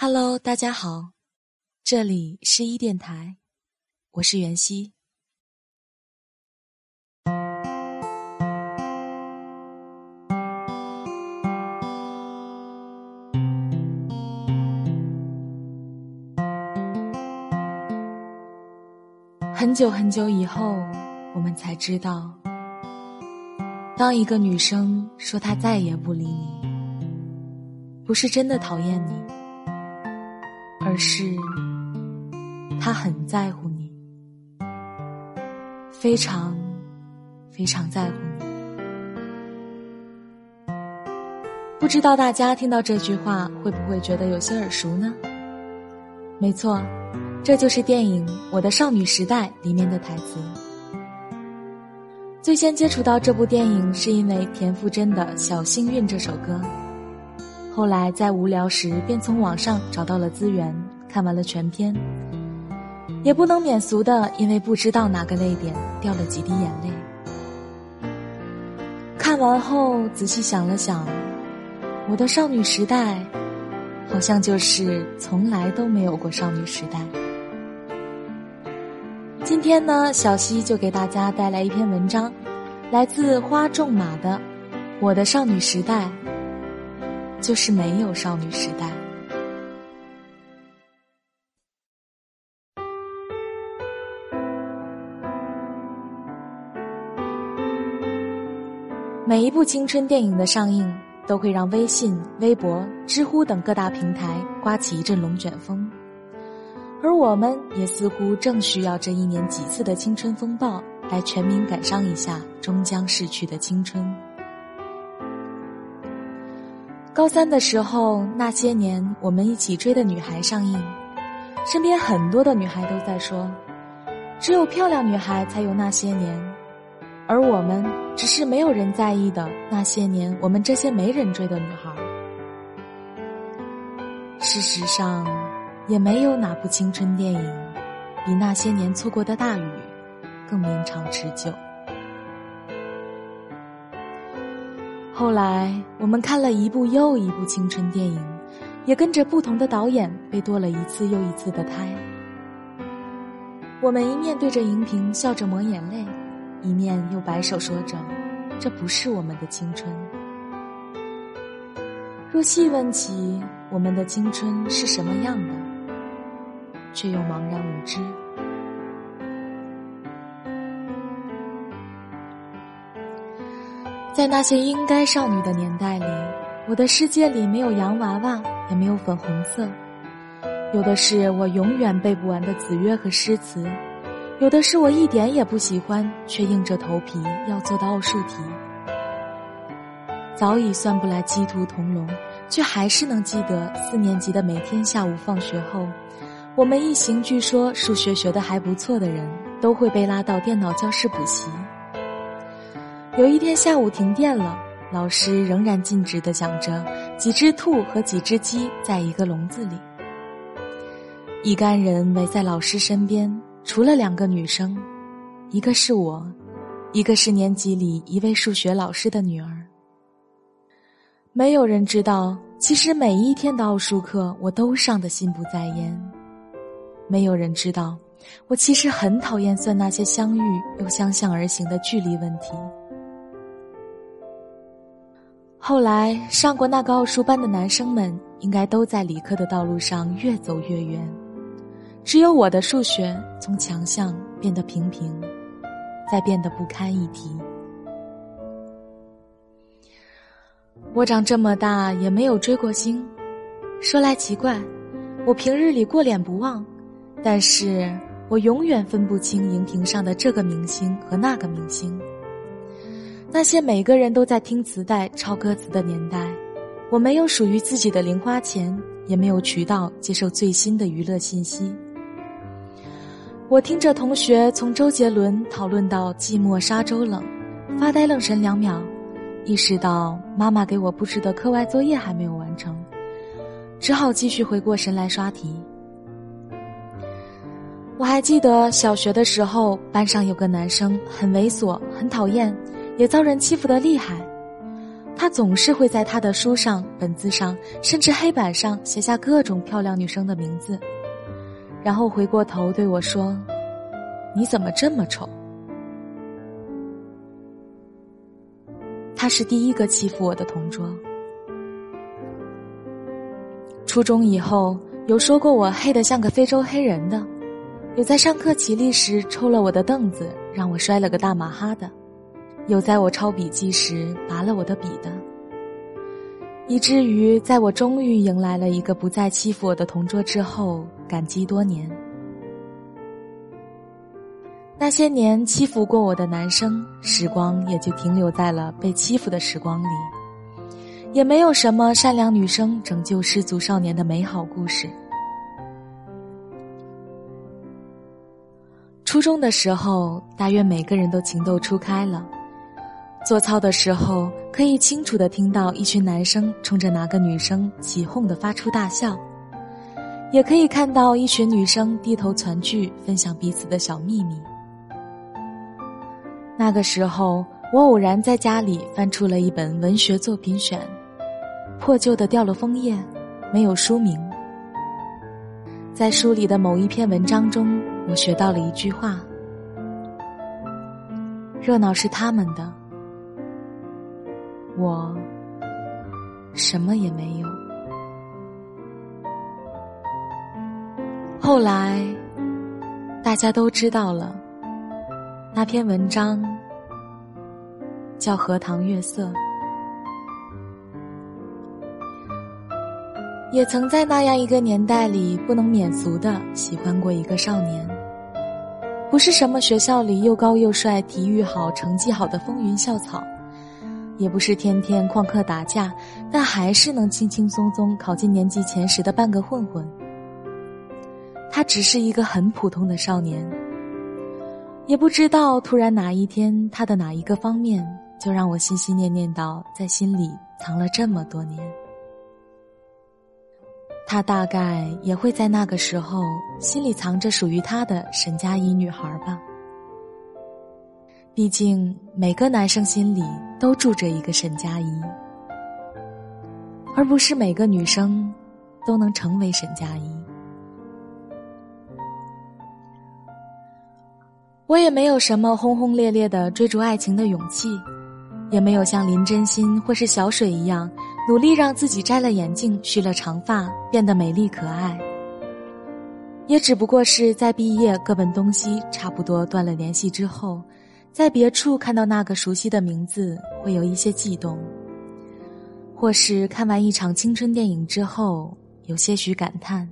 Hello，大家好，这里是一电台，我是袁熙。很久很久以后，我们才知道，当一个女生说她再也不理你，不是真的讨厌你，而是他很在乎你，非常非常在乎你。不知道大家听到这句话会不会觉得有些耳熟呢？没错。这就是电影《我的少女时代》里面的台词。最先接触到这部电影，是因为田馥甄的《小幸运》这首歌。后来在无聊时，便从网上找到了资源，看完了全篇。也不能免俗的，因为不知道哪个泪点掉了几滴眼泪。看完后仔细想了想，我的少女时代，好像就是从来都没有过少女时代。今天呢，小溪就给大家带来一篇文章，来自花仲马的《我的少女时代》，就是没有少女时代。每一部青春电影的上映，都会让微信、微博、知乎等各大平台刮起一阵龙卷风。而我们也似乎正需要这一年几次的青春风暴，来全民感伤一下终将逝去的青春。高三的时候，那些年我们一起追的女孩上映，身边很多的女孩都在说，只有漂亮女孩才有那些年，而我们只是没有人在意的那些年，我们这些没人追的女孩。事实上。也没有哪部青春电影比那些年错过的大雨更绵长持久。后来我们看了一部又一部青春电影，也跟着不同的导演被剁了一次又一次的胎。我们一面对着荧屏笑着抹眼泪，一面又摆手说着：“这不是我们的青春。”若细问起我们的青春是什么样的？却又茫然无知。在那些应该少女的年代里，我的世界里没有洋娃娃，也没有粉红色，有的是我永远背不完的子曰和诗词，有的是我一点也不喜欢却硬着头皮要做的奥数题。早已算不来鸡兔同笼，却还是能记得四年级的每天下午放学后。我们一行据说数学学得还不错的人，都会被拉到电脑教室补习。有一天下午停电了，老师仍然尽职的讲着几只兔和几只鸡在一个笼子里。一干人围在老师身边，除了两个女生，一个是我，一个是年级里一位数学老师的女儿。没有人知道，其实每一天的奥数课我都上得心不在焉。没有人知道，我其实很讨厌算那些相遇又相向而行的距离问题。后来上过那个奥数班的男生们，应该都在理科的道路上越走越远，只有我的数学从强项变得平平，再变得不堪一提。我长这么大也没有追过星，说来奇怪，我平日里过脸不忘。但是我永远分不清荧屏上的这个明星和那个明星。那些每个人都在听磁带、抄歌词的年代，我没有属于自己的零花钱，也没有渠道接受最新的娱乐信息。我听着同学从周杰伦讨论到寂寞沙洲冷，发呆愣神两秒，意识到妈妈给我布置的课外作业还没有完成，只好继续回过神来刷题。我还记得小学的时候，班上有个男生很猥琐、很讨厌，也遭人欺负的厉害。他总是会在他的书上、本子上，甚至黑板上写下各种漂亮女生的名字，然后回过头对我说：“你怎么这么丑？”他是第一个欺负我的同桌。初中以后，有说过我黑得像个非洲黑人的，有在上课起立时抽了我的凳子，让我摔了个大马哈的。有在我抄笔记时拔了我的笔的，以至于在我终于迎来了一个不再欺负我的同桌之后，感激多年。那些年欺负过我的男生，时光也就停留在了被欺负的时光里，也没有什么善良女生拯救失足少年的美好故事。初中的时候，大约每个人都情窦初开了。做操的时候，可以清楚的听到一群男生冲着哪个女生起哄的发出大笑，也可以看到一群女生低头攒聚，分享彼此的小秘密。那个时候，我偶然在家里翻出了一本文学作品选，破旧的掉了封页，没有书名。在书里的某一篇文章中，我学到了一句话：“热闹是他们的。”我什么也没有。后来，大家都知道了，那篇文章叫《荷塘月色》，也曾在那样一个年代里不能免俗的喜欢过一个少年，不是什么学校里又高又帅、体育好、成绩好的风云校草。也不是天天旷课打架，但还是能轻轻松松考进年级前十的半个混混。他只是一个很普通的少年，也不知道突然哪一天他的哪一个方面就让我心心念念到在心里藏了这么多年。他大概也会在那个时候心里藏着属于他的沈佳宜女孩吧。毕竟，每个男生心里都住着一个沈佳宜，而不是每个女生都能成为沈佳宜。我也没有什么轰轰烈烈的追逐爱情的勇气，也没有像林真心或是小水一样努力让自己摘了眼镜、蓄了长发，变得美丽可爱。也只不过是在毕业、各奔东西，差不多断了联系之后。在别处看到那个熟悉的名字，会有一些悸动；或是看完一场青春电影之后，有些许感叹。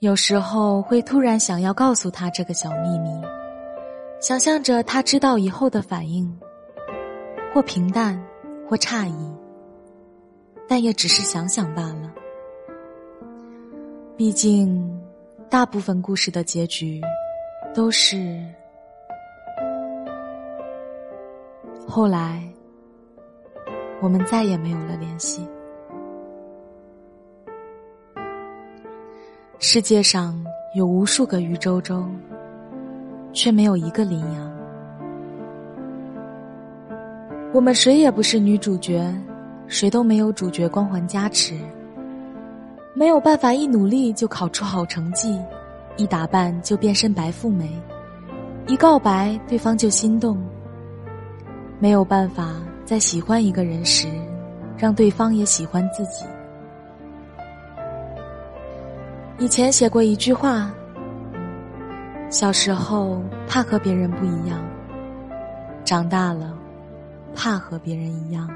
有时候会突然想要告诉他这个小秘密，想象着他知道以后的反应，或平淡，或诧异，但也只是想想罢了。毕竟。大部分故事的结局，都是后来我们再也没有了联系。世界上有无数个余周周，却没有一个羚羊。我们谁也不是女主角，谁都没有主角光环加持。没有办法一努力就考出好成绩，一打扮就变身白富美，一告白对方就心动。没有办法在喜欢一个人时，让对方也喜欢自己。以前写过一句话：小时候怕和别人不一样，长大了怕和别人一样。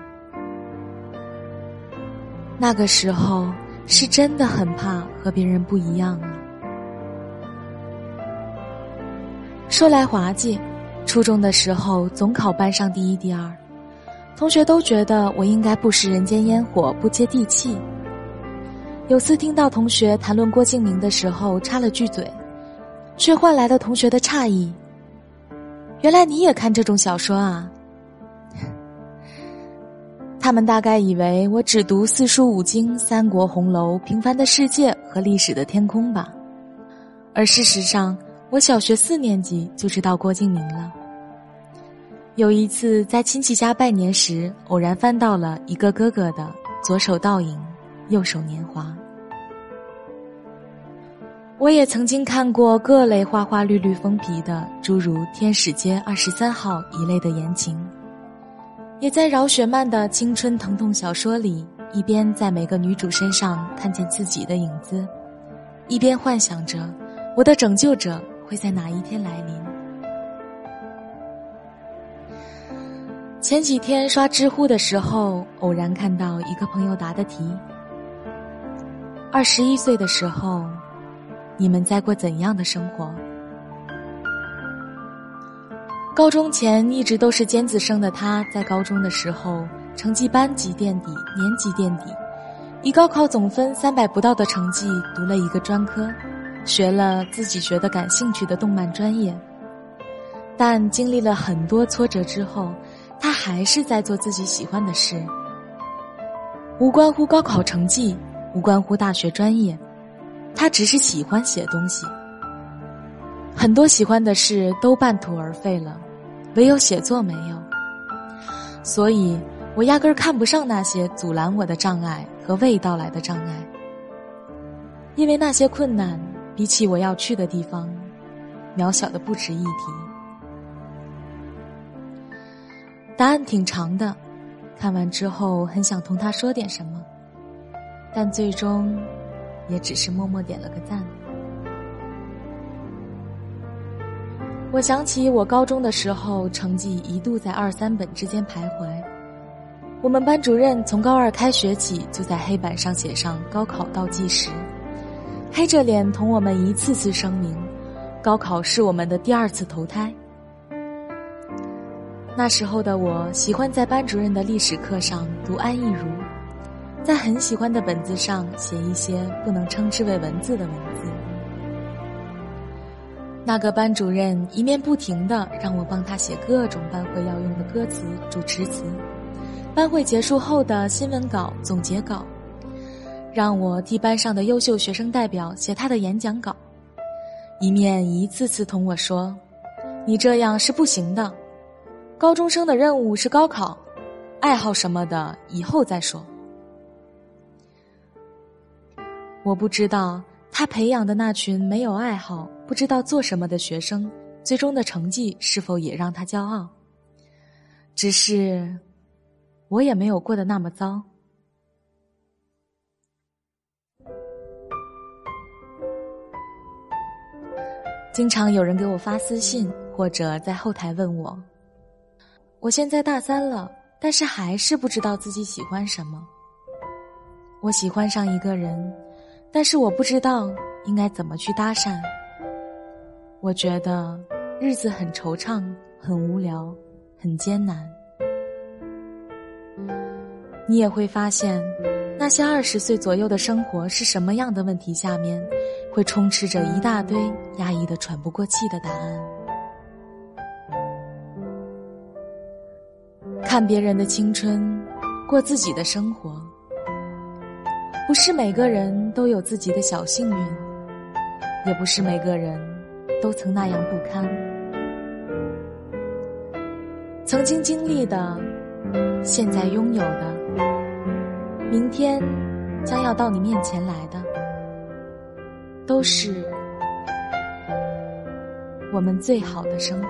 那个时候。是真的很怕和别人不一样啊。说来滑稽，初中的时候总考班上第一、第二，同学都觉得我应该不食人间烟火，不接地气。有次听到同学谈论郭敬明的时候，插了句嘴，却换来了同学的诧异：“原来你也看这种小说啊？”他们大概以为我只读四书五经、三国、红楼、平凡的世界和历史的天空吧，而事实上，我小学四年级就知道郭敬明了。有一次在亲戚家拜年时，偶然翻到了一个哥哥的左手倒影，右手年华。我也曾经看过各类花花绿绿封皮的，诸如《天使街二十三号》一类的言情，也在饶雪漫的青春疼痛小说里，一边在每个女主身上看见自己的影子，一边幻想着我的拯救者会在哪一天来临。前几天刷知乎的时候，偶然看到一个朋友答的题：二十一岁的时候，你们在过怎样的生活？高中前一直都是尖子生的他，在高中的时候成绩班级垫底，年级垫底，以高考总分三百不到的成绩读了一个专科，学了自己觉得感兴趣的动漫专业。但经历了很多挫折之后。他还是在做自己喜欢的事，无关乎高考成绩，无关乎大学专业，他只是喜欢写东西。很多喜欢的事都半途而废了，唯有写作没有。所以我压根儿看不上那些阻拦我的障碍和未到来的障碍，因为那些困难比起我要去的地方，渺小的不值一提。答案挺长的，看完之后很想同他说点什么，但最终也只是默默点了个赞。我想起我高中的时候，成绩一度在二三本之间徘徊。我们班主任从高二开学起就在黑板上写上高考倒计时，黑着脸同我们一次次声明，高考是我们的第二次投胎。那时候的我喜欢在班主任的历史课上读安忆如，在很喜欢的本子上写一些不能称之为文字的文字。那个班主任一面不停的让我帮他写各种班会要用的歌词、主持词，班会结束后的新闻稿、总结稿，让我替班上的优秀学生代表写他的演讲稿，一面一次次同我说：“你这样是不行的。”高中生的任务是高考，爱好什么的以后再说。我不知道他培养的那群没有爱好、不知道做什么的学生，最终的成绩是否也让他骄傲。只是，我也没有过得那么糟。经常有人给我发私信，或者在后台问我。我现在大三了，但是还是不知道自己喜欢什么。我喜欢上一个人，但是我不知道应该怎么去搭讪。我觉得日子很惆怅，很无聊，很艰难。你也会发现，那些二十岁左右的生活是什么样的问题下面，会充斥着一大堆压抑的喘不过气的答案。看别人的青春，过自己的生活。不是每个人都有自己的小幸运，也不是每个人都曾那样不堪。曾经经历的，现在拥有的，明天将要到你面前来的，都是我们最好的生活。